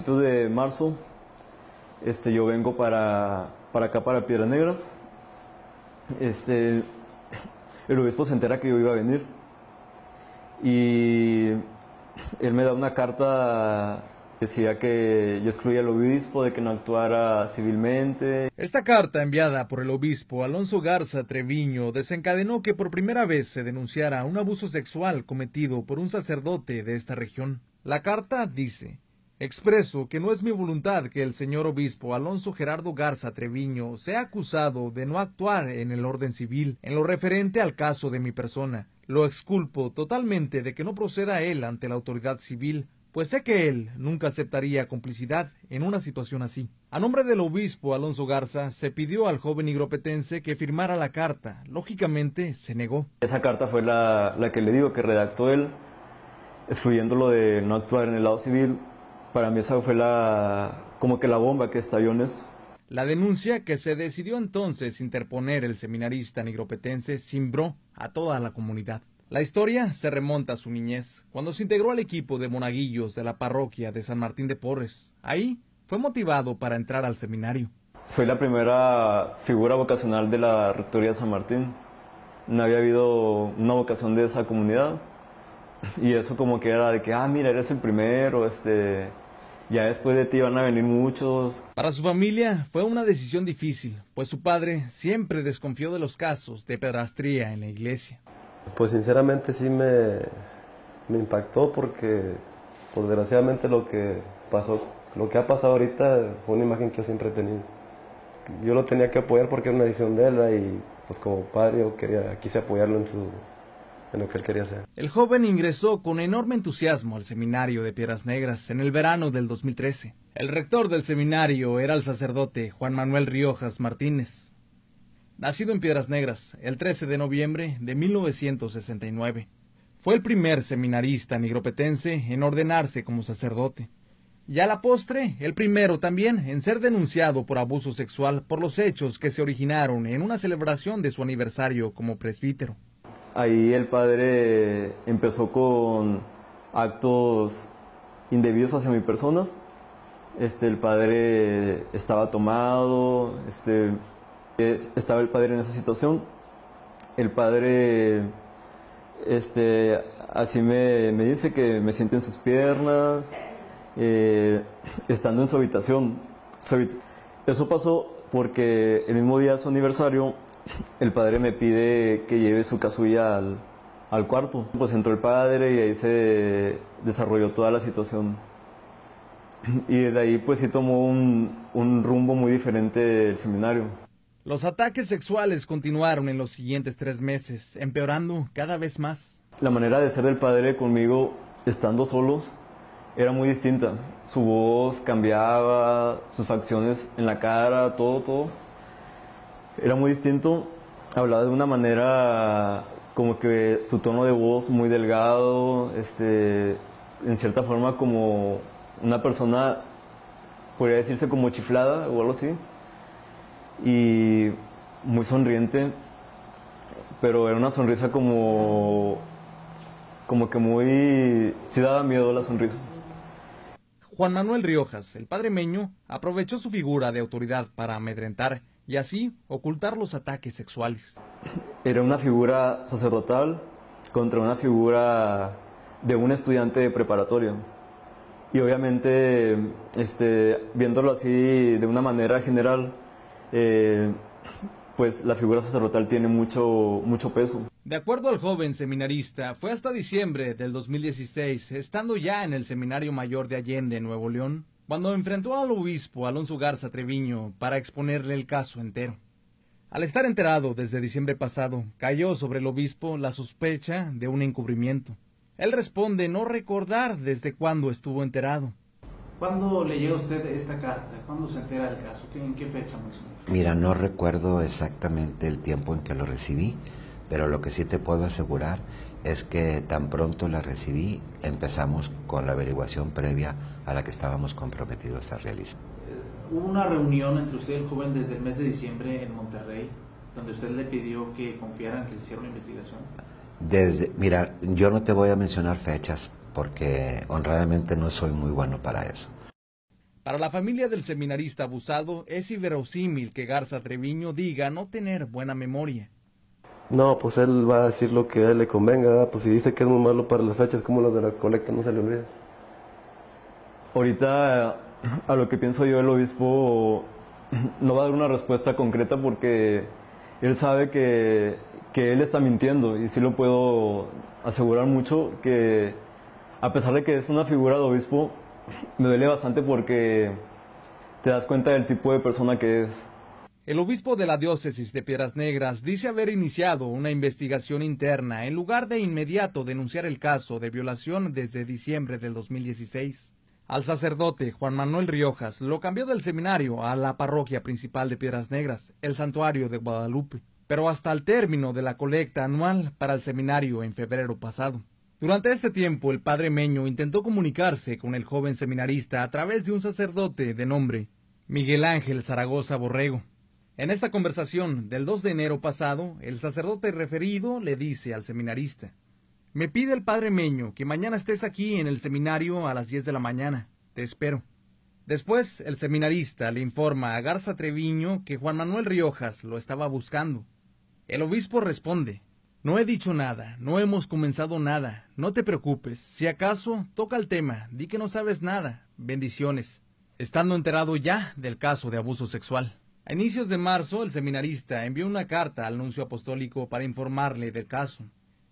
principios de marzo, este, yo vengo para, para acá, para Piedras Negras. Este, el obispo se entera que yo iba a venir y él me da una carta decía que yo excluía al obispo de que no actuara civilmente. Esta carta enviada por el obispo Alonso Garza Treviño desencadenó que por primera vez se denunciara un abuso sexual cometido por un sacerdote de esta región. La carta dice Expreso que no es mi voluntad que el señor obispo Alonso Gerardo Garza Treviño sea acusado de no actuar en el orden civil en lo referente al caso de mi persona. Lo exculpo totalmente de que no proceda él ante la autoridad civil, pues sé que él nunca aceptaría complicidad en una situación así. A nombre del obispo Alonso Garza, se pidió al joven higropetense que firmara la carta. Lógicamente, se negó. Esa carta fue la, la que le digo que redactó él, excluyéndolo de no actuar en el lado civil para mí esa fue la, como que la bomba que estalló en esto. La denuncia que se decidió entonces interponer el seminarista nigropetense cimbró a toda la comunidad. La historia se remonta a su niñez, cuando se integró al equipo de monaguillos de la parroquia de San Martín de Porres. Ahí fue motivado para entrar al seminario. Fue la primera figura vocacional de la Rectoría de San Martín. No había habido una vocación de esa comunidad. Y eso como que era de que, ah, mira, eres el primero, este, ya después de ti van a venir muchos. Para su familia fue una decisión difícil, pues su padre siempre desconfió de los casos de pedrastría en la iglesia. Pues sinceramente sí me, me impactó porque, por desgraciadamente lo que pasó, lo que ha pasado ahorita fue una imagen que yo siempre he tenido. Yo lo tenía que apoyar porque era una decisión de él y pues como padre yo quería, quise apoyarlo en su, El joven ingresó con enorme entusiasmo al seminario de Piedras Negras en el verano del 2013. El rector del seminario era el sacerdote Juan Manuel Riojas Martínez, nacido en Piedras Negras el 13 de noviembre de 1969. Fue el primer seminarista nigropetense en ordenarse como sacerdote. Y a la postre, el primero también en ser denunciado por abuso sexual por los hechos que se originaron en una celebración de su aniversario como presbítero. Ahí el padre empezó con actos indebidos hacia mi persona. Este, el padre estaba tomado, este, estaba el padre en esa situación. El padre este, así me, dice que me siente en sus piernas, eh, estando en su habitación. Eso pasó porque el mismo día de su aniversario el padre me pide que lleve su casulla al, cuarto. Pues entró el padre y ahí se desarrolló toda la situación. Y desde ahí pues sí tomó un, un rumbo muy diferente del seminario. Los ataques sexuales continuaron en los siguientes tres meses, empeorando cada vez más. La manera de ser del padre conmigo, estando solos, era muy distinta. Su voz cambiaba, sus facciones en la cara, todo, todo era muy distinto. Hablaba de una manera como que su tono de voz muy delgado, este, en cierta forma como una persona, podría decirse como chiflada o algo así. Y muy sonriente, pero era una sonrisa como, como que muy, sí daba miedo la sonrisa. Juan Manuel Riojas, el padre Meño, aprovechó su figura de autoridad para amedrentar y así ocultar los ataques sexuales. Era una figura sacerdotal contra una figura de un estudiante de preparatoria. Y obviamente, este, viéndolo así de una manera general, eh, pues la figura sacerdotal tiene mucho, mucho peso. De acuerdo al joven seminarista, fue hasta diciembre del 2016, estando ya en el Seminario Mayor de Allende, Nuevo León, cuando enfrentó al obispo Alonso Garza Treviño para exponerle el caso entero. Al estar enterado desde diciembre pasado, cayó sobre el obispo la sospecha de un encubrimiento. Él responde no recordar desde cuándo estuvo enterado. ¿Cuándo le llega a usted esta carta? ¿Cuándo se entera del caso? ¿En qué fecha más Mira, no recuerdo exactamente el tiempo en que lo recibí, pero lo que sí te puedo asegurar es que tan pronto la recibí, empezamos con la averiguación previa a la que estábamos comprometidos a realizar. Eh, ¿Hubo una reunión entre usted y el joven desde el mes de diciembre en Monterrey, donde usted le pidió que confiaran que se hiciera una investigación? Desde, mira, yo no te voy a mencionar fechas porque honradamente no soy muy bueno para eso. Para la familia del seminarista abusado es inverosímil que Garza Treviño diga no tener buena memoria. No, pues él va a decir lo que a él le convenga, pues si dice que es muy malo para las fechas como las de la colecta, no se le olvida. Ahorita, a lo que pienso yo, el obispo no va a dar una respuesta concreta porque él sabe que, que él está mintiendo y sí lo puedo asegurar mucho que a pesar de que es una figura de obispo, me duele bastante porque te das cuenta del tipo de persona que es. El obispo de la diócesis de Piedras Negras dice haber iniciado una investigación interna en lugar de inmediato denunciar el caso de violación desde diciembre del 2016. Al sacerdote Juan Manuel Riojas lo cambió del seminario a la parroquia principal de Piedras Negras, el santuario de Guadalupe, pero hasta el término de la colecta anual para el seminario en febrero pasado. Durante este tiempo, el padre Meño intentó comunicarse con el joven seminarista a través de un sacerdote de nombre Miguel Ángel Zaragoza Borrego. En esta conversación del 2 de enero pasado, el sacerdote referido le dice al seminarista, me pide el padre Meño que mañana estés aquí en el seminario a las 10 de la mañana. Te espero. Después, el seminarista le informa a Garza Treviño que Juan Manuel Riojas lo estaba buscando. El obispo responde, no he dicho nada, no hemos comenzado nada, no te preocupes, si acaso toca el tema, di que no sabes nada, bendiciones, estando enterado ya del caso de abuso sexual. A inicios de marzo, el seminarista envió una carta al nuncio apostólico para informarle del caso.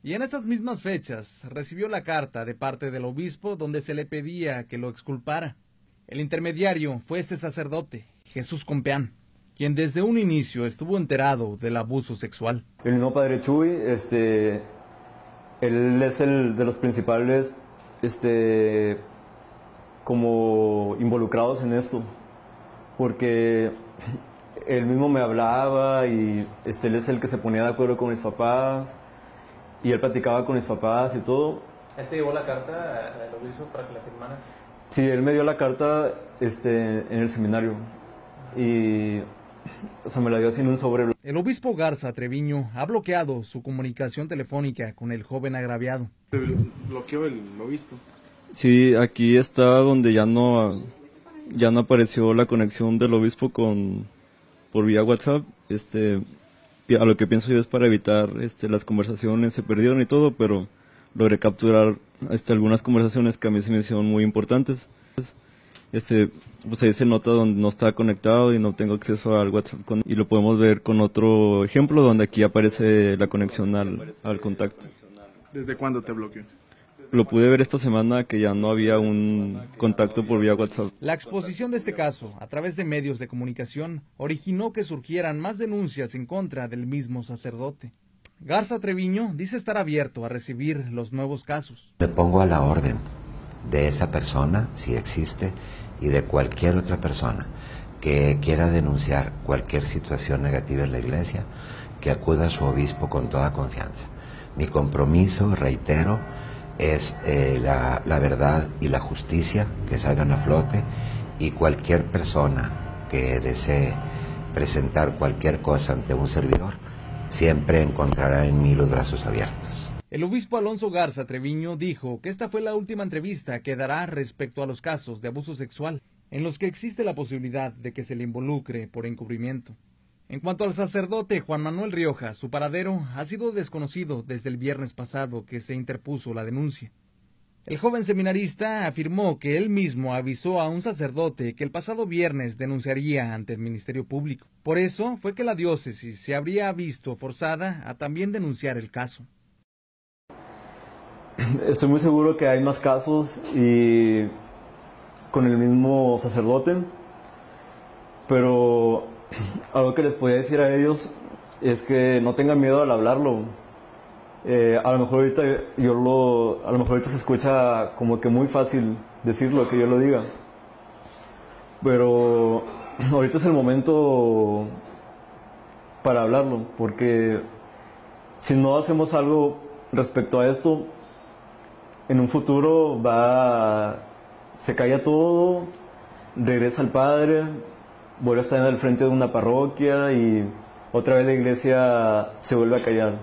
Y en estas mismas fechas recibió la carta de parte del obispo donde se le pedía que lo exculpara. El intermediario fue este sacerdote, Jesús Compeán, quien desde un inicio estuvo enterado del abuso sexual. El mismo padre Chuy, este, él es el de los principales, este, como involucrados en esto, porque él mismo me hablaba y este, él es el que se ponía de acuerdo con mis papás y él platicaba con mis papás y todo. ¿Él te llevó la carta al obispo para que la firmaras? Sí, él me dio la carta este, en el seminario y o sea, me la dio sin un sobre. El obispo Garza Treviño ha bloqueado su comunicación telefónica con el joven agraviado. ¿Bloqueó el obispo? Sí, aquí está donde ya no, ya no apareció la conexión del obispo con, por vía WhatsApp, este, a lo que pienso yo es para evitar este, las conversaciones, se perdieron y todo, pero logré capturar este, algunas conversaciones que a mí se me hicieron muy importantes. Este, pues ahí se nota donde no está conectado y no tengo acceso al WhatsApp y lo podemos ver con otro ejemplo donde aquí aparece la conexión al, al contacto. ¿Desde cuándo te bloqueó? Lo pude ver esta semana que ya no había un contacto por vía WhatsApp. La exposición de este caso a través de medios de comunicación originó que surgieran más denuncias en contra del mismo sacerdote. Garza Treviño dice estar abierto a recibir los nuevos casos. Me pongo a la orden de esa persona, si existe, y de cualquier otra persona que quiera denunciar cualquier situación negativa en la iglesia, que acuda a su obispo con toda confianza. Mi compromiso, reitero, es eh, la, la verdad y la justicia que salgan a flote y cualquier persona que desee presentar cualquier cosa ante un servidor siempre encontrará en mí los brazos abiertos. El obispo Alonso Garza Treviño dijo que esta fue la última entrevista que dará respecto a los casos de abuso sexual en los que existe la posibilidad de que se le involucre por encubrimiento. En cuanto al sacerdote Juan Manuel Rioja, su paradero ha sido desconocido desde el viernes pasado que se interpuso la denuncia. El joven seminarista afirmó que él mismo avisó a un sacerdote que el pasado viernes denunciaría ante el Ministerio Público. Por eso fue que la diócesis se habría visto forzada a también denunciar el caso. Estoy muy seguro que hay más casos y con el mismo sacerdote, pero algo que les podía decir a ellos es que no tengan miedo al hablarlo. Eh, a lo mejor ahorita yo lo, a lo mejor ahorita se escucha como que muy fácil decirlo, que yo lo diga. Pero ahorita es el momento para hablarlo, porque si no hacemos algo respecto a esto, en un futuro va, se calla todo, regresa al Padre, vuelve a estar el frente de una parroquia y otra vez la iglesia se vuelve a callar.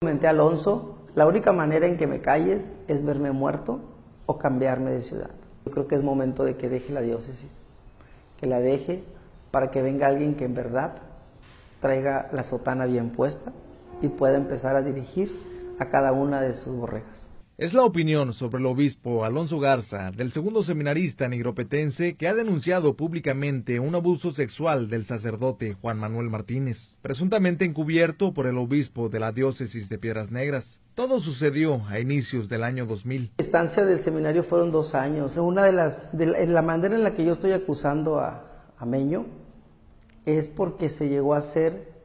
Comenté a Alonso, la única manera en que me calles es verme muerto o cambiarme de ciudad. Yo creo que es momento de que deje la diócesis. que la deje para que venga alguien que en verdad traiga la sotana bien puesta y pueda empezar a dirigir a cada una de sus borregas. Es la opinión sobre el obispo Alonso Garza, del segundo seminarista nigropetense, que ha denunciado públicamente un abuso sexual del sacerdote Juan Manuel Martínez, presuntamente encubierto por el obispo de la diócesis de Piedras Negras. Todo sucedió a inicios del año 2000. La estancia del seminario fueron dos años. Una de las, de la, manera en la que yo estoy acusando a, a Meño es porque se llegó a hacer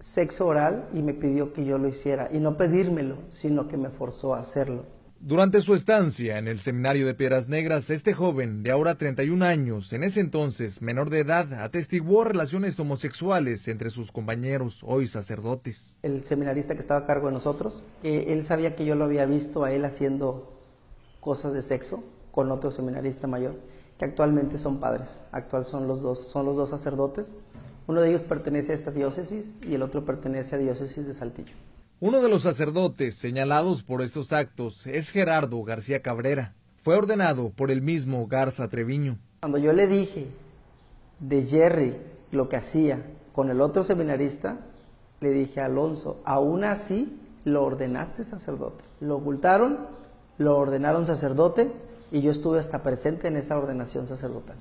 sexo oral y me pidió que yo lo hiciera. Y no pedírmelo, sino que me forzó a hacerlo. Durante su estancia en el seminario de Piedras Negras, este joven de ahora 31 años, en ese entonces menor de edad, atestiguó relaciones homosexuales entre sus compañeros, hoy sacerdotes. El seminarista que estaba a cargo de nosotros, él sabía que yo lo había visto a él haciendo cosas de sexo con otro seminarista mayor, que actualmente son padres. Actual son los dos, son los dos sacerdotes uno de ellos pertenece a esta diócesis y el otro pertenece a diócesis de Saltillo. Uno de los sacerdotes señalados por estos actos es Gerardo García Cabrera. Fue ordenado por el mismo Garza Treviño. Cuando yo le dije de Jerry lo que hacía con el otro seminarista, le dije a Alonso, aún así lo ordenaste sacerdote. Lo ocultaron, lo ordenaron sacerdote y yo estuve hasta presente en esta ordenación sacerdotal.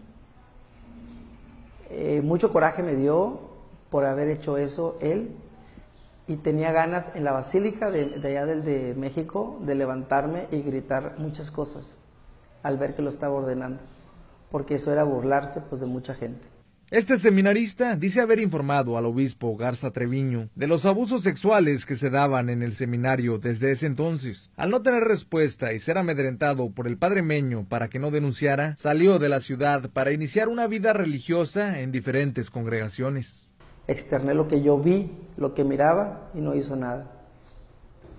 Eh, mucho coraje me dio por haber hecho eso él y tenía ganas en la basílica de, allá del de México de levantarme y gritar muchas cosas al ver que lo estaba ordenando, porque eso era burlarse pues de mucha gente. Este seminarista dice haber informado al obispo Garza Treviño de los abusos sexuales que se daban en el seminario desde ese entonces. Al no tener respuesta y ser amedrentado por el padre Meño para que no denunciara, salió de la ciudad para iniciar una vida religiosa en diferentes congregaciones. Externé lo que yo vi, lo que miraba y no hizo nada.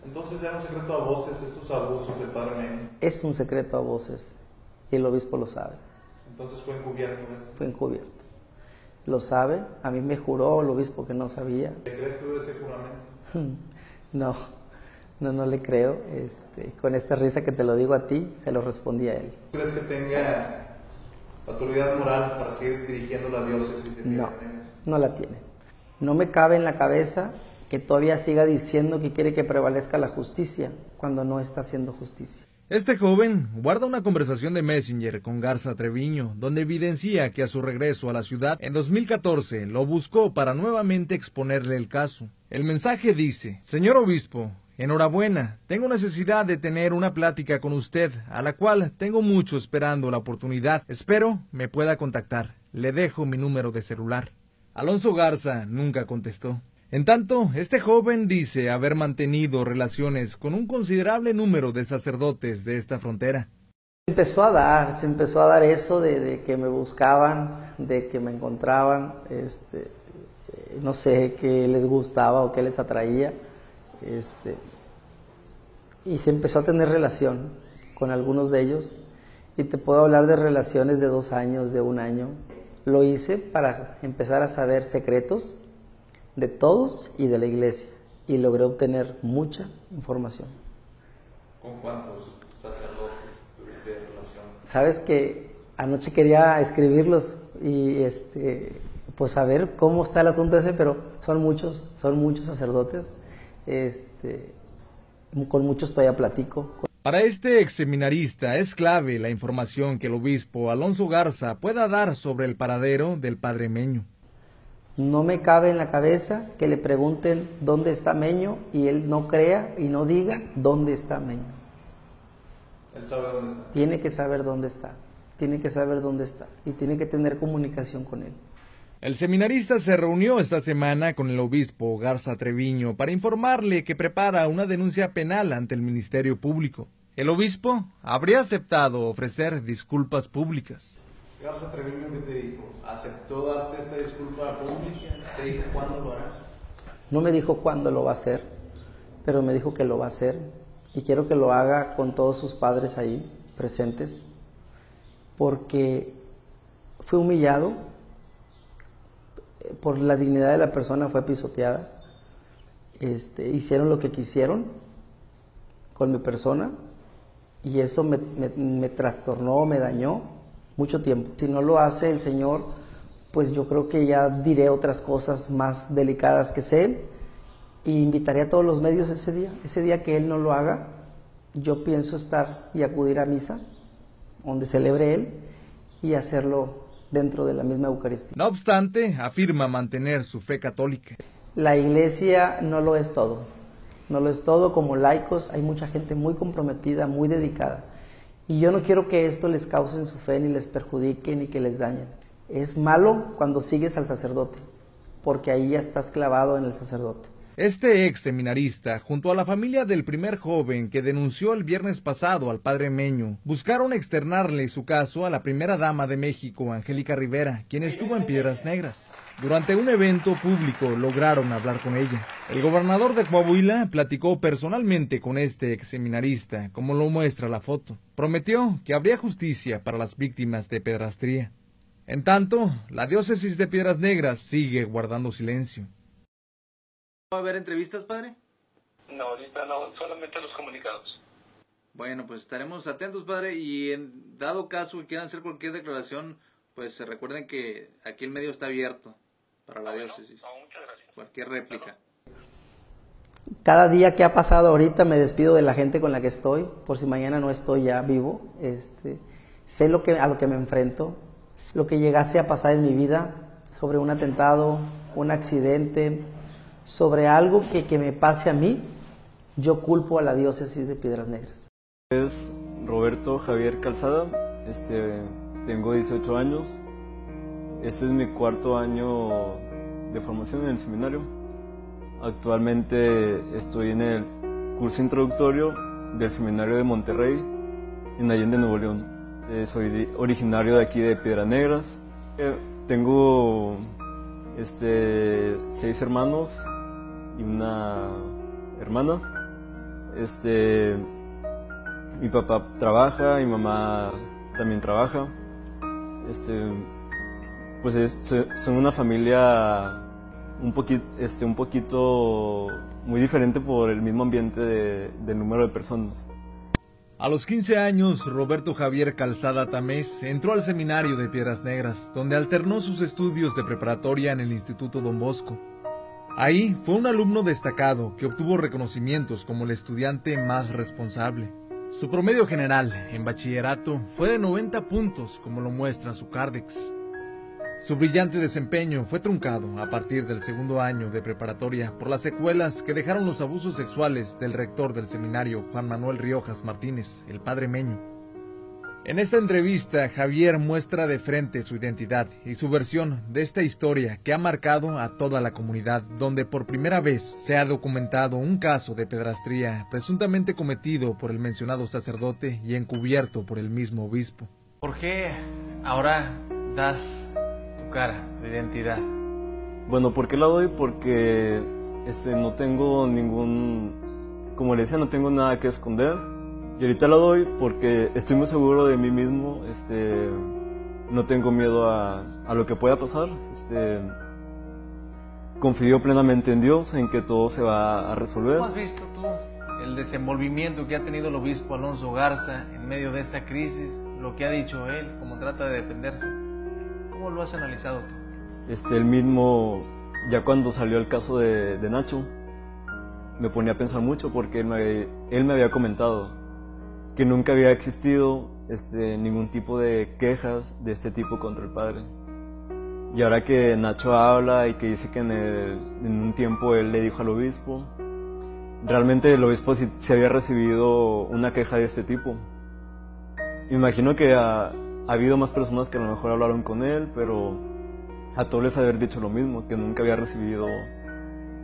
Entonces era un secreto a voces estos abusos del padre Meño. Es un secreto a voces y el obispo lo sabe. Entonces fue encubierto esto. Fue encubierto lo sabe. A mí me juró el obispo que no sabía. ¿Le crees tú ese juramento? no, no, no le creo. Este, con esta risa que te lo digo a ti, se lo respondí a él. ¿Crees que tenga autoridad moral para seguir dirigiendo la diócesis? De no, no la tiene. No me cabe en la cabeza que todavía siga diciendo que quiere que prevalezca la justicia cuando no está haciendo justicia. Este joven guarda una conversación de Messenger con Garza Treviño, donde evidencia que a su regreso a la ciudad en 2014 lo buscó para nuevamente exponerle el caso. El mensaje dice, Señor Obispo, enhorabuena, tengo necesidad de tener una plática con usted, a la cual tengo mucho esperando la oportunidad. Espero me pueda contactar. Le dejo mi número de celular. Alonso Garza nunca contestó. En tanto, este joven dice haber mantenido relaciones con un considerable número de sacerdotes de esta frontera. Empezó a dar, se empezó a dar eso de, que me buscaban, de que me encontraban, este, no sé qué les gustaba o qué les atraía, este, y se empezó a tener relación con algunos de ellos. Y te puedo hablar de relaciones de dos años, de un año. Lo hice para empezar a saber secretos de todos y de la iglesia y logré obtener mucha información. ¿Con cuántos sacerdotes tuviste relación? Sabes que anoche quería escribirlos y este pues saber cómo está el asunto ese, pero son muchos, son muchos sacerdotes. Este, con muchos todavía platico. Para este ex seminarista es clave la información que el obispo Alonso Garza pueda dar sobre el paradero del padre Meño. No me cabe en la cabeza que le pregunten dónde está Meño y él no crea y no diga dónde está Meño. Él sabe dónde está. Tiene que saber dónde está. Tiene que saber dónde está y tiene que tener comunicación con él. El seminarista se reunió esta semana con el obispo Garza Treviño para informarle que prepara una denuncia penal ante el Ministerio Público. El obispo habría aceptado ofrecer disculpas públicas. Garza Treviño, ¿qué te dijo? ¿Aceptó darte esta disculpa pública? ¿Te dijo cuándo lo hará? No me dijo cuándo lo va a hacer, pero me dijo que lo va a hacer y quiero que lo haga con todos sus padres ahí presentes, porque fue humillado, por la dignidad de la persona fue pisoteada, este, hicieron lo que quisieron con mi persona y eso me, me trastornó, me dañó mucho tiempo. Si no lo hace el Señor, pues yo creo que ya diré otras cosas más delicadas que sé y invitaré a todos los medios ese día. Ese día que Él no lo haga, yo pienso estar y acudir a misa, donde celebre Él, y hacerlo dentro de la misma Eucaristía. No obstante, afirma mantener su fe católica. La iglesia no lo es todo. No lo es todo. Como laicos hay mucha gente muy comprometida, muy dedicada. Y yo no quiero que esto les cause en su fe, ni les perjudique, ni que les dañe. Es malo cuando sigues al sacerdote, porque ahí ya estás clavado en el sacerdote. Este ex seminarista, junto a la familia del primer joven que denunció el viernes pasado al padre Meño, buscaron externarle su caso a la primera dama de México, Angélica Rivera, quien estuvo en Piedras Negras. Durante un evento público lograron hablar con ella. El gobernador de Coahuila platicó personalmente con este ex seminarista, como lo muestra la foto. Prometió que habría justicia para las víctimas de pedrastría. En tanto, la diócesis de Piedras Negras sigue guardando silencio. ¿Va a haber entrevistas, padre? No, ahorita no, solamente los comunicados. Bueno, pues estaremos atentos, padre, y en dado caso que quieran hacer cualquier declaración, pues recuerden que aquí el medio está abierto para la diócesis. muchas gracias. Cualquier réplica. Cada día que ha pasado ahorita me despido de la gente con la que estoy, por si mañana no estoy ya vivo. Este, sé lo que, a lo que me enfrento, lo que llegase a pasar en mi vida sobre un atentado, un accidente, sobre algo que, que me pase a mí, yo culpo a la diócesis de Piedras Negras. Es Roberto Javier Calzada, este, tengo 18 años, este es mi cuarto año de formación en el seminario. Actualmente estoy en el curso introductorio del seminario de Monterrey, en Allende, Nuevo León. Eh, soy originario de aquí de Piedras Negras. Eh, tengo este, seis hermanos y una hermana. Este, mi papá trabaja, mi mamá también trabaja. Este, pues es, son una familia un poquito, este, un poquito muy diferente por el mismo ambiente de, número de personas. A los 15 años, Roberto Javier Calzada Tamés entró al seminario de Piedras Negras, donde alternó sus estudios de preparatoria en el Instituto Don Bosco. Ahí fue un alumno destacado que obtuvo reconocimientos como el estudiante más responsable. Su promedio general en bachillerato fue de 90 puntos, como lo muestra su Cardex. Su brillante desempeño fue truncado a partir del segundo año de preparatoria por las secuelas que dejaron los abusos sexuales del rector del seminario Juan Manuel Riojas Martínez, el padre Meño. En esta entrevista, Javier muestra de frente su identidad y su versión de esta historia que ha marcado a toda la comunidad, donde por primera vez se ha documentado un caso de pedrastría presuntamente cometido por el mencionado sacerdote y encubierto por el mismo obispo. ¿Por qué ahora das cara, tu identidad? Bueno, ¿por qué la doy? Porque este, no tengo ningún, como le decía, no tengo nada que esconder. Y ahorita la doy porque estoy muy seguro de mí mismo, este, no tengo miedo a, a lo que pueda pasar. Este, confío plenamente en Dios, en que todo se va a resolver. ¿Cómo has visto tú el desenvolvimiento que ha tenido el obispo Alonso Garza en medio de esta crisis? Lo que ha dicho él, cómo trata de defenderse. ¿Cómo lo has analizado tú? Este, el mismo, ya cuando salió el caso de, de Nacho, me ponía a pensar mucho porque él me, él me había comentado que nunca había existido este, ningún tipo de quejas de este tipo contra el padre. Y ahora que Nacho habla y que dice que en, el, en un tiempo él le dijo al obispo, realmente el obispo sí, sí había recibido una queja de este tipo. Imagino que a, ha habido más personas que a lo mejor hablaron con él, pero a todos les haber dicho lo mismo, que nunca había recibido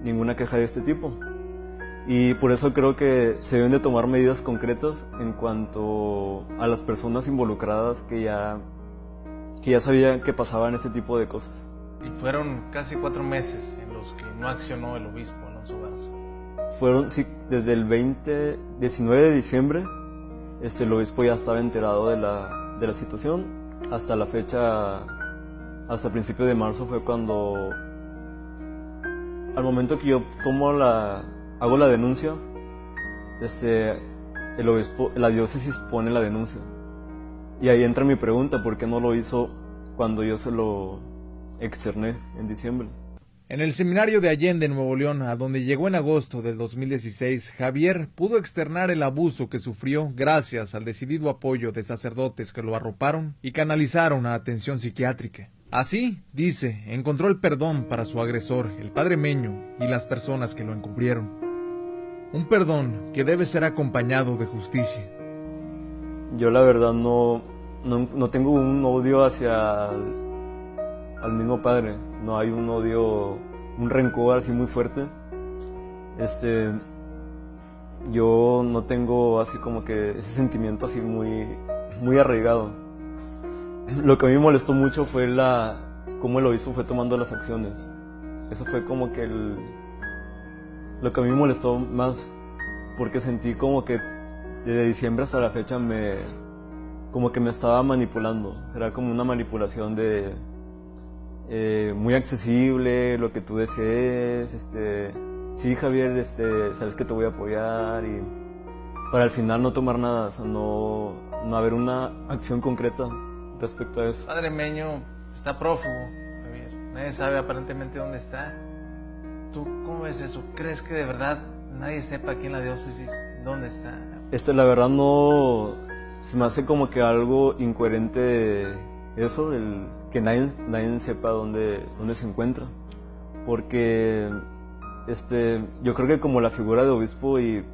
ninguna queja de este tipo. Y por eso creo que se deben de tomar medidas concretas en cuanto a las personas involucradas que ya, que ya sabían que pasaban ese tipo de cosas. Y fueron casi cuatro meses en los que no accionó el obispo Alonso Garza. Fueron, sí, desde el 20, 19 de diciembre, este, el obispo ya estaba enterado de la, de la situación. Hasta la fecha, hasta principio de marzo fue cuando, al momento que yo tomo la, hago la denuncia, este, el obispo, la diócesis pone la denuncia. Y ahí entra mi pregunta, ¿por qué no lo hizo cuando yo se lo externé en diciembre? En el seminario de Allende, Nuevo León, a donde llegó en agosto del 2016, Javier pudo externar el abuso que sufrió gracias al decidido apoyo de sacerdotes que lo arroparon y canalizaron a atención psiquiátrica. Así, dice, encontró el perdón para su agresor, el padre Meño, y las personas que lo encubrieron. Un perdón que debe ser acompañado de justicia. Yo la verdad no, no, tengo un odio hacia al mismo padre no hay un odio, un rencor así muy fuerte. Este, yo no tengo así como que ese sentimiento así muy, muy arraigado. Lo que a mí me molestó mucho fue la, cómo el obispo fue tomando las acciones. Eso fue como que el, lo que a mí me molestó más, porque sentí como que desde diciembre hasta la fecha me, como que me estaba manipulando. Era como una manipulación de, eh, muy accesible, lo que tú desees, este, sí Javier, este, sabes que te voy a apoyar y para al final no tomar nada, no, no haber una acción concreta respecto a eso. Padre Meño está prófugo, Javier, nadie sabe aparentemente dónde está. ¿Tú cómo ves eso? ¿Crees que de verdad nadie sepa aquí en la diócesis dónde está? Este, la verdad no, se me hace como que algo incoherente eso, el que nadie, nadie sepa dónde, dónde se encuentra. Porque este, yo creo que como la figura de obispo y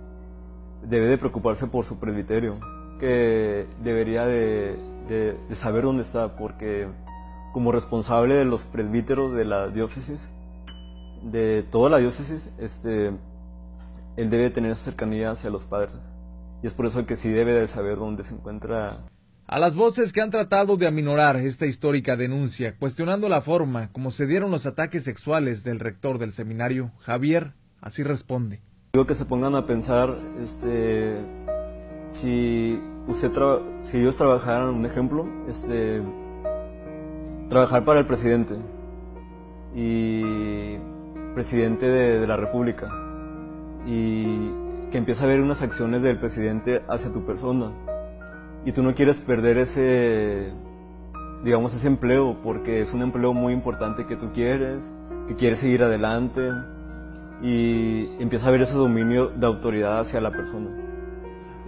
debe de preocuparse por su presbiterio, que debería de, de, saber dónde está, porque como responsable de los presbíteros de la diócesis, de toda la diócesis, este, él debe tener cercanía hacia los padres. Y es por eso que sí debe de saber dónde se encuentra a las voces que han tratado de aminorar esta histórica denuncia, cuestionando la forma como se dieron los ataques sexuales del rector del seminario, Javier así responde. Digo que se pongan a pensar, este, si usted si ellos trabajaran, un ejemplo, este, trabajar para el presidente y presidente de, de la República y que empieza a ver unas acciones del presidente hacia tu persona y tú no quieres perder ese, digamos, ese empleo porque es un empleo muy importante que tú quieres, que quieres seguir adelante y empieza a ver ese dominio de autoridad hacia la persona.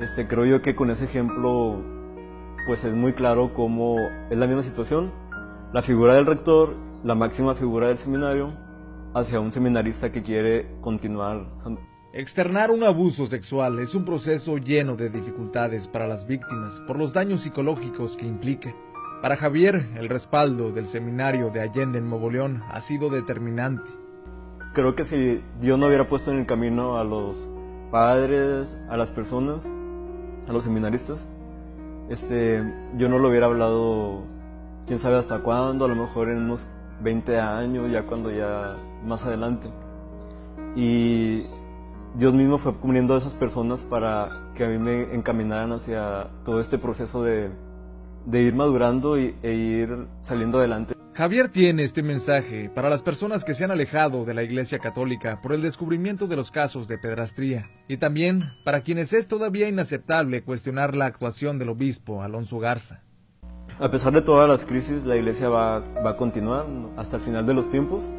Este, creo yo que con ese ejemplo pues es muy claro cómo es la misma situación, la figura del rector, la máxima figura del seminario, hacia un seminarista que quiere continuar Externar un abuso sexual es un proceso lleno de dificultades para las víctimas por los daños psicológicos que implica. Para Javier, el respaldo del seminario de Allende en Nuevo León ha sido determinante. Creo que si Dios no hubiera puesto en el camino a los padres, a las personas, a los seminaristas, este, yo no lo hubiera hablado, quién sabe hasta cuándo, a lo mejor en unos 20 años, ya cuando ya más adelante. Y Dios mismo fue cubriendo a esas personas para que a mí me encaminaran hacia todo este proceso de, ir madurando y, e ir saliendo adelante. Javier tiene este mensaje para las personas que se han alejado de la Iglesia Católica por el descubrimiento de los casos de pedrastría y también para quienes es todavía inaceptable cuestionar la actuación del obispo Alonso Garza. A pesar de todas las crisis, la Iglesia va, va a continuar hasta el final de los tiempos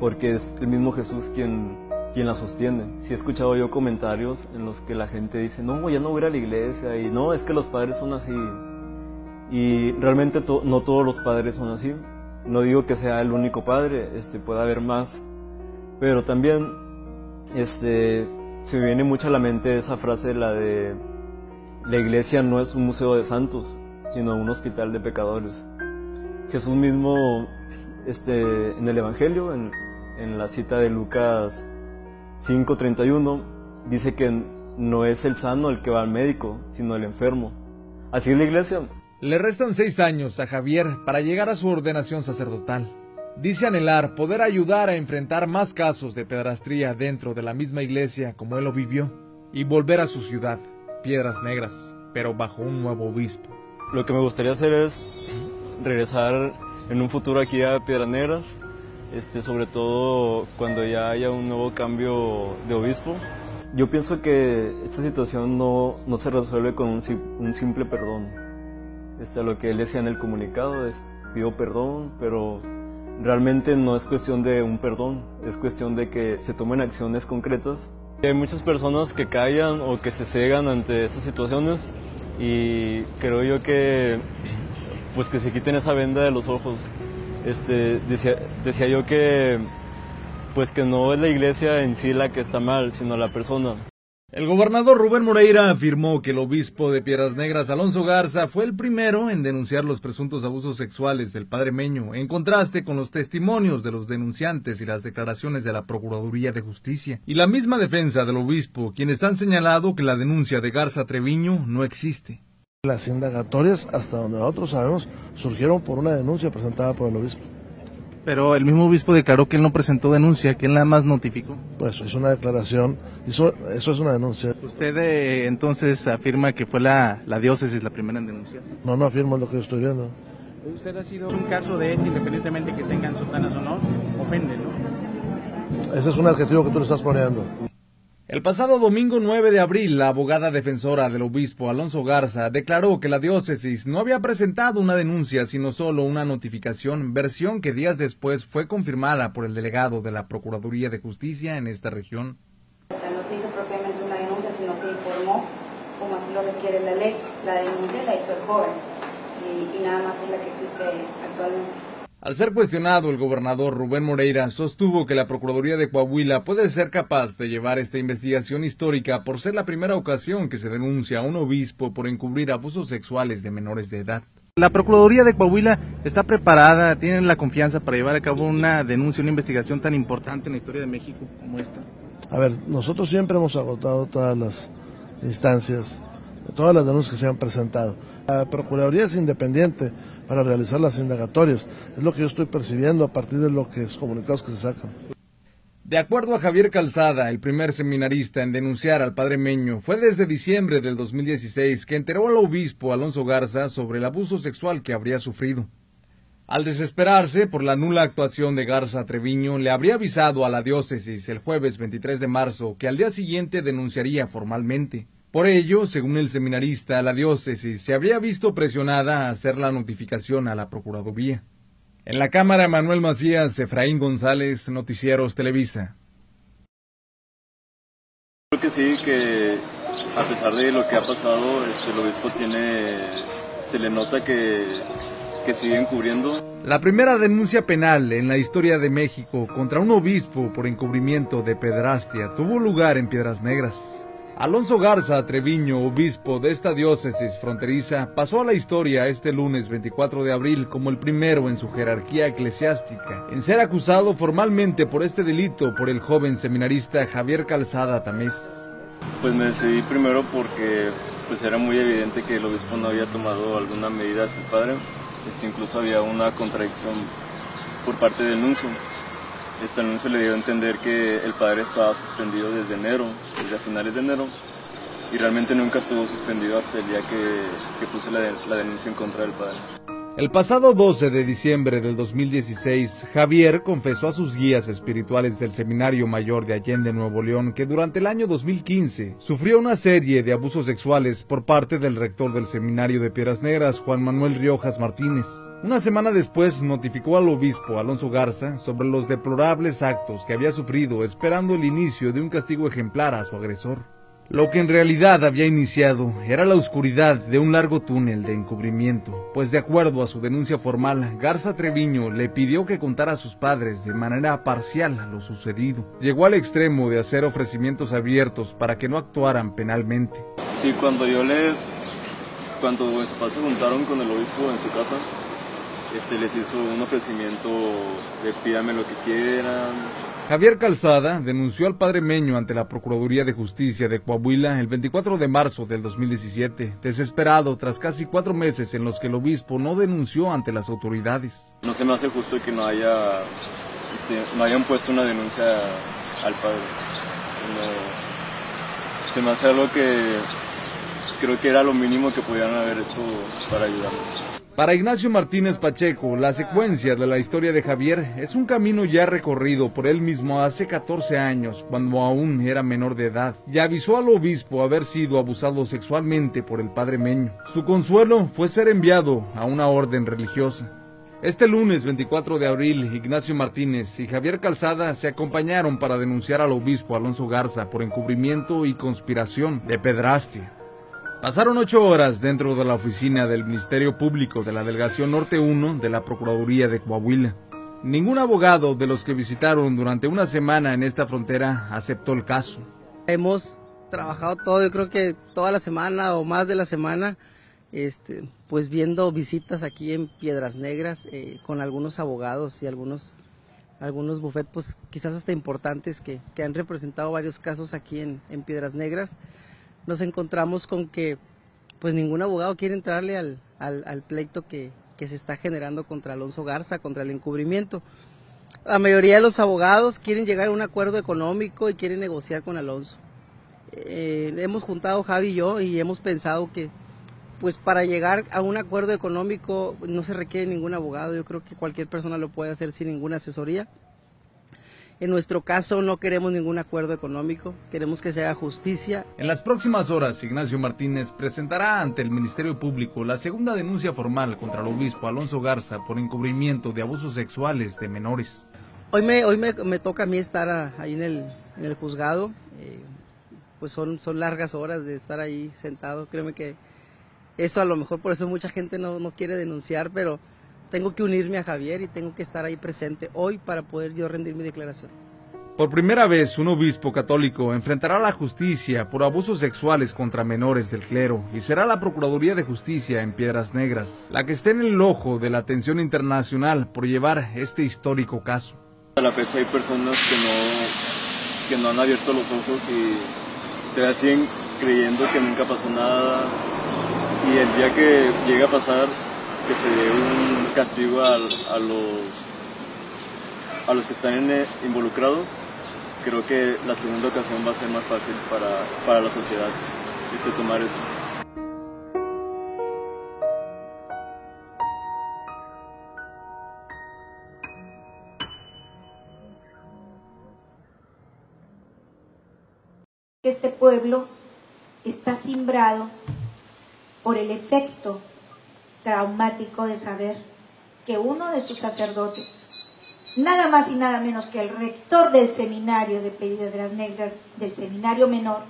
porque es el mismo Jesús quien quien la sostiene. Si he escuchado yo comentarios en los que la gente dice, no, ya no voy a ir a la iglesia y no, es que los padres son así. Y realmente no todos los padres son así. No digo que sea el único padre, este, puede haber más. Pero también este, se me viene mucho a la mente esa frase, la de, la iglesia no es un museo de santos, sino un hospital de pecadores. Jesús mismo, este, en el Evangelio, en, en la cita de Lucas 5.31 dice que no es el sano el que va al médico, sino el enfermo. Así es la iglesia. Le restan seis años a Javier para llegar a su ordenación sacerdotal. Dice anhelar poder ayudar a enfrentar más casos de pedrastría dentro de la misma iglesia como él lo vivió y volver a su ciudad, Piedras Negras, pero bajo un nuevo obispo. Lo que me gustaría hacer es regresar en un futuro aquí a Piedras Negras, este, sobre todo cuando ya haya un nuevo cambio de obispo. Yo pienso que esta situación no, no se resuelve con un, simple perdón. este, lo que él decía en el comunicado, es, pido perdón, pero realmente no es cuestión de un perdón, es cuestión de que se tomen acciones concretas. Hay muchas personas que callan o que se cegan ante estas situaciones y creo yo que pues que se quiten esa venda de los ojos. Este, decía, decía yo que pues que no es la iglesia en sí la que está mal, sino la persona. El gobernador Rubén Moreira afirmó que el obispo de Piedras Negras, Alonso Garza, fue el primero en denunciar los presuntos abusos sexuales del padre Meño, en contraste con los testimonios de los denunciantes y las declaraciones de la Procuraduría de Justicia, y la misma defensa del obispo, quienes han señalado que la denuncia de Garza Treviño no existe. Las indagatorias, hasta donde nosotros sabemos, surgieron por una denuncia presentada por el obispo. Pero el mismo obispo declaró que él no presentó denuncia, que él nada más notificó. Pues es una declaración, eso, eso es una denuncia. ¿Usted eh, entonces afirma que fue la, la diócesis la primera en denunciar? No, no afirmo lo que yo estoy viendo. Usted ha sido un caso de ese, independientemente que tengan sotanas o no, ofende, ¿no? Ese es un adjetivo que tú le estás poniendo. El pasado domingo 9 de abril, la abogada defensora del obispo Alonso Garza declaró que la diócesis no había presentado una denuncia, sino solo una notificación, versión que días después fue confirmada por el delegado de la Procuraduría de Justicia en esta región. O sea, no se hizo propiamente una denuncia, sino se informó, como así lo requiere la ley. La denuncia la hizo el joven y, nada más es la que existe actualmente. Al ser cuestionado, el gobernador Rubén Moreira sostuvo que la Procuraduría de Coahuila puede ser capaz de llevar esta investigación histórica por ser la primera ocasión que se denuncia a un obispo por encubrir abusos sexuales de menores de edad. La Procuraduría de Coahuila está preparada, tienen la confianza para llevar a cabo una denuncia, una investigación tan importante en la historia de México como esta. A ver, nosotros siempre hemos agotado todas las instancias, todas las denuncias que se han presentado. La Procuraduría es independiente para realizar las indagatorias. Es lo que yo estoy percibiendo a partir de que, comunicados que se sacan. De acuerdo a Javier Calzada, el primer seminarista en denunciar al padre Meño, fue desde diciembre del 2016 que enteró al obispo Alonso Garza sobre el abuso sexual que habría sufrido. Al desesperarse por la nula actuación de Garza Treviño, le habría avisado a la diócesis el jueves 23 de marzo que al día siguiente denunciaría formalmente. Por ello, según el seminarista, la diócesis se habría visto presionada a hacer la notificación a la Procuraduría. En la Cámara, Manuel Macías, Efraín González, Noticieros Televisa. Creo que sí, que a pesar de lo que ha pasado, este, el obispo tiene, se le nota que, que sigue encubriendo. La primera denuncia penal en la historia de México contra un obispo por encubrimiento de pedrastia tuvo lugar en Piedras Negras. Alonso Garza Treviño, obispo de esta diócesis fronteriza, pasó a la historia este lunes 24 de abril como el primero en su jerarquía eclesiástica en ser acusado formalmente por este delito por el joven seminarista Javier Calzada Tamés. Pues me decidí primero porque pues era muy evidente que el obispo no había tomado alguna medida hacia el padre, este, incluso había una contradicción por parte del nuncio. Este anuncio le dio a entender que el padre estaba suspendido desde enero, desde finales de enero, y realmente nunca estuvo suspendido hasta el día que, que puse la, la denuncia en contra del padre. El pasado 12 de diciembre del 2016, Javier confesó a sus guías espirituales del Seminario Mayor de Allende, Nuevo León, que durante el año 2015 sufrió una serie de abusos sexuales por parte del rector del Seminario de Piedras Negras, Juan Manuel Riojas Martínez. Una semana después notificó al obispo Alonso Garza sobre los deplorables actos que había sufrido esperando el inicio de un castigo ejemplar a su agresor. Lo que en realidad había iniciado era la oscuridad de un largo túnel de encubrimiento, pues de acuerdo a su denuncia formal, Garza Treviño le pidió que contara a sus padres de manera parcial lo sucedido. Llegó al extremo de hacer ofrecimientos abiertos para que no actuaran penalmente. Sí, cuando yo les... Cuando mis papás se juntaron con el obispo en su casa, este les hizo un ofrecimiento de pídame lo que quieran, Javier Calzada denunció al padre Meño ante la Procuraduría de Justicia de Coahuila el 24 de marzo del 2017, desesperado tras casi cuatro meses en los que el obispo no denunció ante las autoridades. No se me hace justo que no haya, este, no hayan puesto una denuncia al padre. se me hace algo que creo que era lo mínimo que podían haber hecho para ayudarnos. Para Ignacio Martínez Pacheco, la secuencia de la historia de Javier es un camino ya recorrido por él mismo hace 14 años, cuando aún era menor de edad, y avisó al obispo haber sido abusado sexualmente por el padre Meño. Su consuelo fue ser enviado a una orden religiosa. Este lunes 24 de abril, Ignacio Martínez y Javier Calzada se acompañaron para denunciar al obispo Alonso Garza por encubrimiento y conspiración de pedrastia. Pasaron ocho horas dentro de la oficina del Ministerio Público de la Delegación Norte 1 de la Procuraduría de Coahuila. Ningún abogado de los que visitaron durante una semana en esta frontera aceptó el caso. Hemos trabajado todo, yo creo que toda la semana o más de la semana, este, pues viendo visitas aquí en Piedras Negras eh, con algunos abogados y algunos, algunos bufetes, pues quizás hasta importantes que, que han representado varios casos aquí en, en Piedras Negras nos encontramos con que pues ningún abogado quiere entrarle al, al, pleito que, que, se está generando contra Alonso Garza, contra el encubrimiento. La mayoría de los abogados quieren llegar a un acuerdo económico y quieren negociar con Alonso. Eh, hemos juntado Javi y yo y hemos pensado que pues para llegar a un acuerdo económico no se requiere ningún abogado, yo creo que cualquier persona lo puede hacer sin ninguna asesoría. En nuestro caso no queremos ningún acuerdo económico, queremos que se haga justicia. En las próximas horas, Ignacio Martínez presentará ante el Ministerio Público la segunda denuncia formal contra el obispo Alonso Garza por encubrimiento de abusos sexuales de menores. Hoy me, hoy me, toca a mí estar ahí en el, en el juzgado, eh, pues son, son largas horas de estar ahí sentado, créeme que eso a lo mejor por eso mucha gente no, no quiere denunciar, pero tengo que unirme a Javier y tengo que estar ahí presente hoy para poder yo rendir mi declaración. Por primera vez, un obispo católico enfrentará la justicia por abusos sexuales contra menores del clero y será la Procuraduría de Justicia en Piedras Negras la que esté en el ojo de la atención internacional por llevar este histórico caso. A la fecha hay personas que no, que no han abierto los ojos y te siguen creyendo que nunca pasó nada y el día que llega a pasar que se dé un castigo a, los, a los que están eh, involucrados, creo que la segunda ocasión va a ser más fácil para, para la sociedad este, tomar esto. Este pueblo está simbrado por el efecto traumático de saber que uno de sus sacerdotes, nada más y nada menos que el rector del seminario de Piedras Negras, del seminario menor,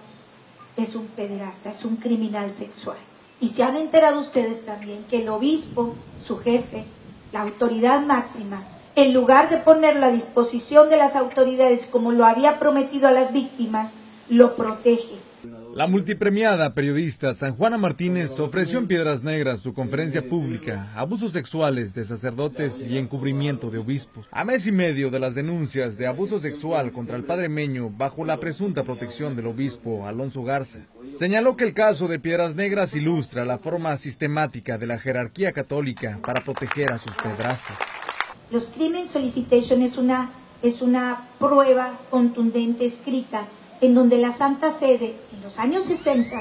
es un pederasta, es un criminal sexual. Y se han enterado ustedes también que el obispo, su jefe, la autoridad máxima, en lugar de ponerlo a disposición de las autoridades como lo había prometido a las víctimas, lo protege la multipremiada periodista San Juana Martínez ofreció en Piedras Negras su conferencia pública Abusos sexuales de sacerdotes y encubrimiento de obispos. A mes y medio de las denuncias de abuso sexual contra el padre Meño bajo la presunta protección del obispo Alonso Garza, señaló que el caso de Piedras Negras ilustra la forma sistemática de la jerarquía católica para proteger a sus pedrastas. Los crimen solicitation es una, es una prueba contundente escrita en donde la Santa Sede, en los años 60,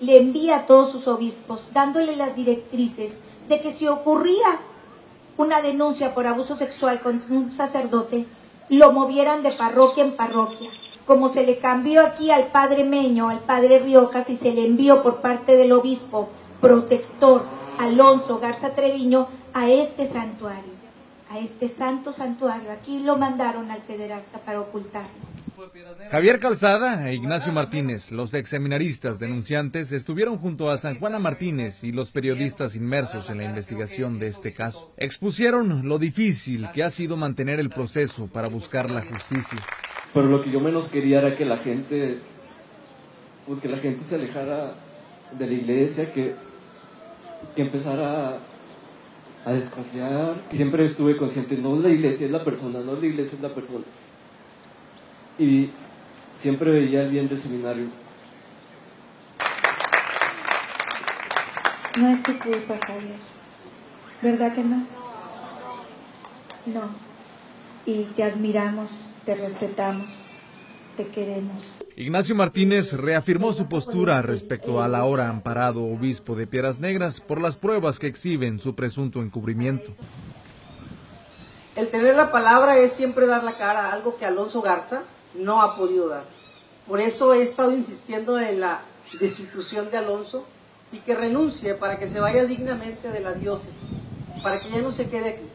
le envía a todos sus obispos dándole las directrices de que si ocurría una denuncia por abuso sexual contra un sacerdote, lo movieran de parroquia en parroquia, como se le cambió aquí al padre Meño, al padre Riojas, y se le envió por parte del obispo protector Alonso Garza Treviño a este santuario, a este santo santuario. Aquí lo mandaron al pederasta para ocultarlo. Javier Calzada e Ignacio Martínez, los ex seminaristas denunciantes, estuvieron junto a San Juana Martínez y los periodistas inmersos en la investigación de este caso. Expusieron lo difícil que ha sido mantener el proceso para buscar la justicia. Pero lo que yo menos quería era que la gente, pues que la gente se alejara de la iglesia, que, que empezara a desconfiar. Siempre estuve consciente, no la iglesia, es la persona, no la iglesia, es la persona y siempre veía el bien del seminario. No es tu culpa, Javier. ¿Verdad que no? No. Y te admiramos, te respetamos. te queremos. Ignacio Martínez reafirmó su postura respecto al ahora amparado obispo de Piedras Negras por las pruebas que exhiben su presunto encubrimiento. El tener la palabra es siempre dar la cara, algo que Alonso Garza no ha podido dar. Por eso he estado insistiendo en la destitución de Alonso y que renuncie para que se vaya dignamente de la diócesis, para que ya no se quede aquí.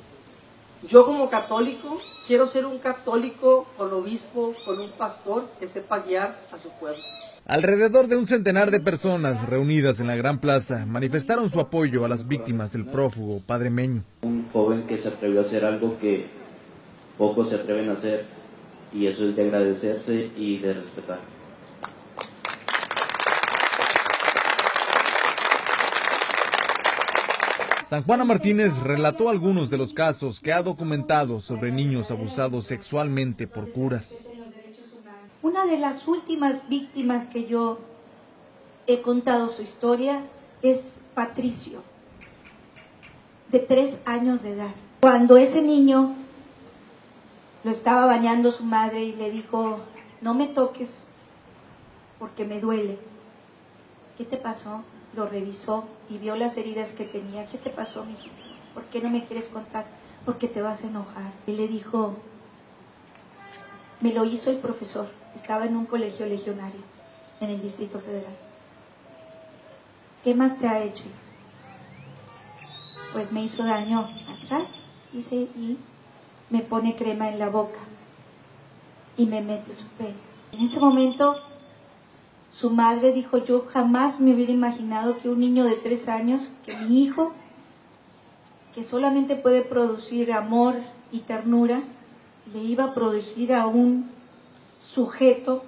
Yo como católico quiero ser un católico con obispo, con un pastor que sepa guiar a su pueblo. Alrededor de un centenar de personas reunidas en la Gran Plaza manifestaron su apoyo a las víctimas del prófugo Padre Meño. Un joven que se atrevió a hacer algo que pocos se atreven a hacer y eso es de agradecerse y de respetar. San Juana Martínez relató algunos de los casos que ha documentado sobre niños abusados sexualmente por curas. Una de las últimas víctimas que yo he contado su historia es Patricio, de tres años de edad. Cuando ese niño lo estaba bañando su madre y le dijo, no me toques porque me duele. ¿Qué te pasó? Lo revisó y vio las heridas que tenía. ¿Qué te pasó, mijito? ¿Por qué no me quieres contar? Porque te vas a enojar. Y le dijo, me lo hizo el profesor. Estaba en un colegio legionario en el Distrito Federal. ¿Qué más te ha hecho? Pues me hizo daño atrás, dice, y me pone crema en la boca y me mete su pelo. En ese momento su madre dijo, yo jamás me hubiera imaginado que un niño de tres años, que mi hijo, que solamente puede producir amor y ternura, le iba a producir a un sujeto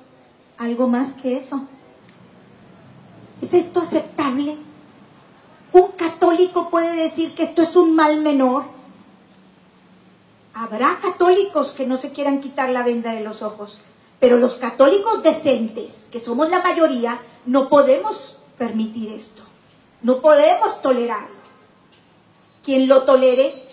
algo más que eso. ¿Es esto aceptable? ¿Un católico puede decir que esto es un mal menor? Habrá católicos que no se quieran quitar la venda de los ojos, pero los católicos decentes, que somos la mayoría, no podemos permitir esto. No podemos tolerarlo. Quien lo tolere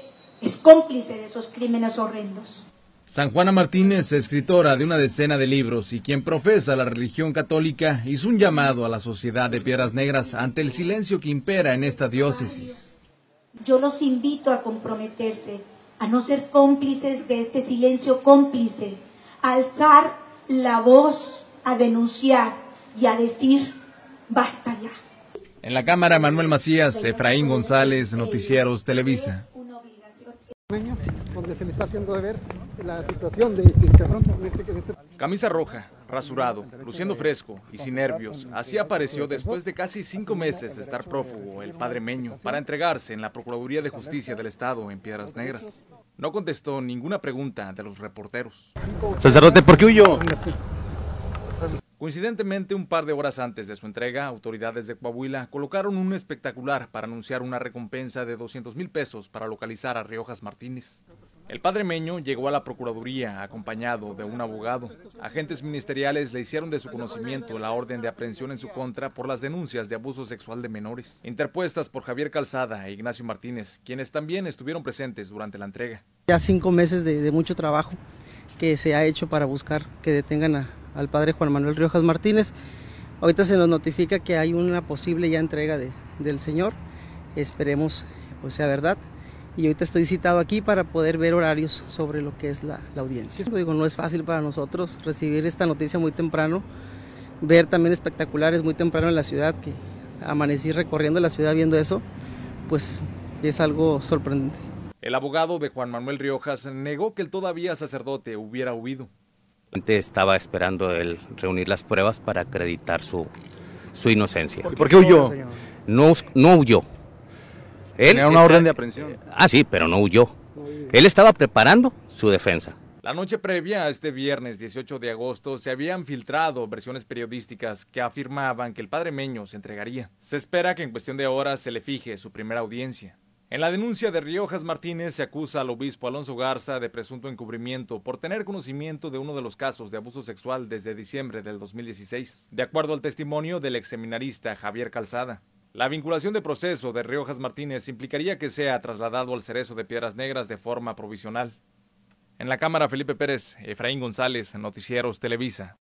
es cómplice de esos crímenes horrendos. San Juana Martínez, escritora de una decena de libros y quien profesa la religión católica, hizo un llamado a la sociedad de Piedras Negras ante el silencio que impera en esta diócesis. Yo los invito a comprometerse, a no ser cómplices de este silencio cómplice, a alzar la voz, a denunciar y a decir, basta ya. En la cámara, Manuel Macías, Efraín González, Noticieros Televisa. Donde se le está haciendo ver la situación de que de pronto en en Camisa roja, rasurado, luciendo fresco y sin nervios. Así apareció después de casi cinco meses de estar prófugo el padre Meño para entregarse en la Procuraduría de Justicia del Estado en Piedras Negras. No contestó ninguna pregunta de los reporteros. Sacerdote, ¿por qué huyó? Coincidentemente, un par de horas antes de su entrega, autoridades de Coahuila colocaron un espectacular para anunciar una recompensa de 200 mil pesos para localizar a Riojas Martínez. El padre Meño llegó a la Procuraduría acompañado de un abogado. Agentes ministeriales le hicieron de su conocimiento la orden de aprehensión en su contra por las denuncias de abuso sexual de menores, interpuestas por Javier Calzada e Ignacio Martínez, quienes también estuvieron presentes durante la entrega. Ya cinco meses de, de mucho trabajo que se ha hecho para buscar que detengan a- al padre Juan Manuel Riojas Martínez. Ahorita se nos notifica que hay una posible ya entrega de- del señor. Esperemos pues sea verdad. Y ahorita estoy citado aquí para poder ver horarios sobre lo que es la, audiencia. Digo, no es fácil para nosotros recibir esta noticia muy temprano, ver también espectaculares muy temprano en la ciudad, que amanecí recorriendo la ciudad viendo eso, pues es algo sorprendente. El abogado de Juan Manuel Riojas negó que el todavía sacerdote hubiera huido. Estaba esperando él reunir las pruebas para acreditar su, su inocencia. ¿Y por qué huyó? No, no huyó. Él Tenía una orden de aprehensión. Ah, sí, pero no huyó. Él estaba preparando su defensa. La noche previa a este viernes 18 de agosto se habían filtrado versiones periodísticas que afirmaban que el padre Meño se entregaría. Se espera que en cuestión de horas se le fije su primera audiencia. En la denuncia de Riojas Martínez se acusa al obispo Alonso Garza de presunto encubrimiento por tener conocimiento de uno de los casos de abuso sexual desde diciembre del 2016, de acuerdo al testimonio del exseminarista Javier Calzada. La vinculación de proceso de Riojas Martínez implicaría que sea trasladado al cerezo de Piedras Negras de forma provisional. En la cámara Felipe Pérez, Efraín González, Noticieros Televisa.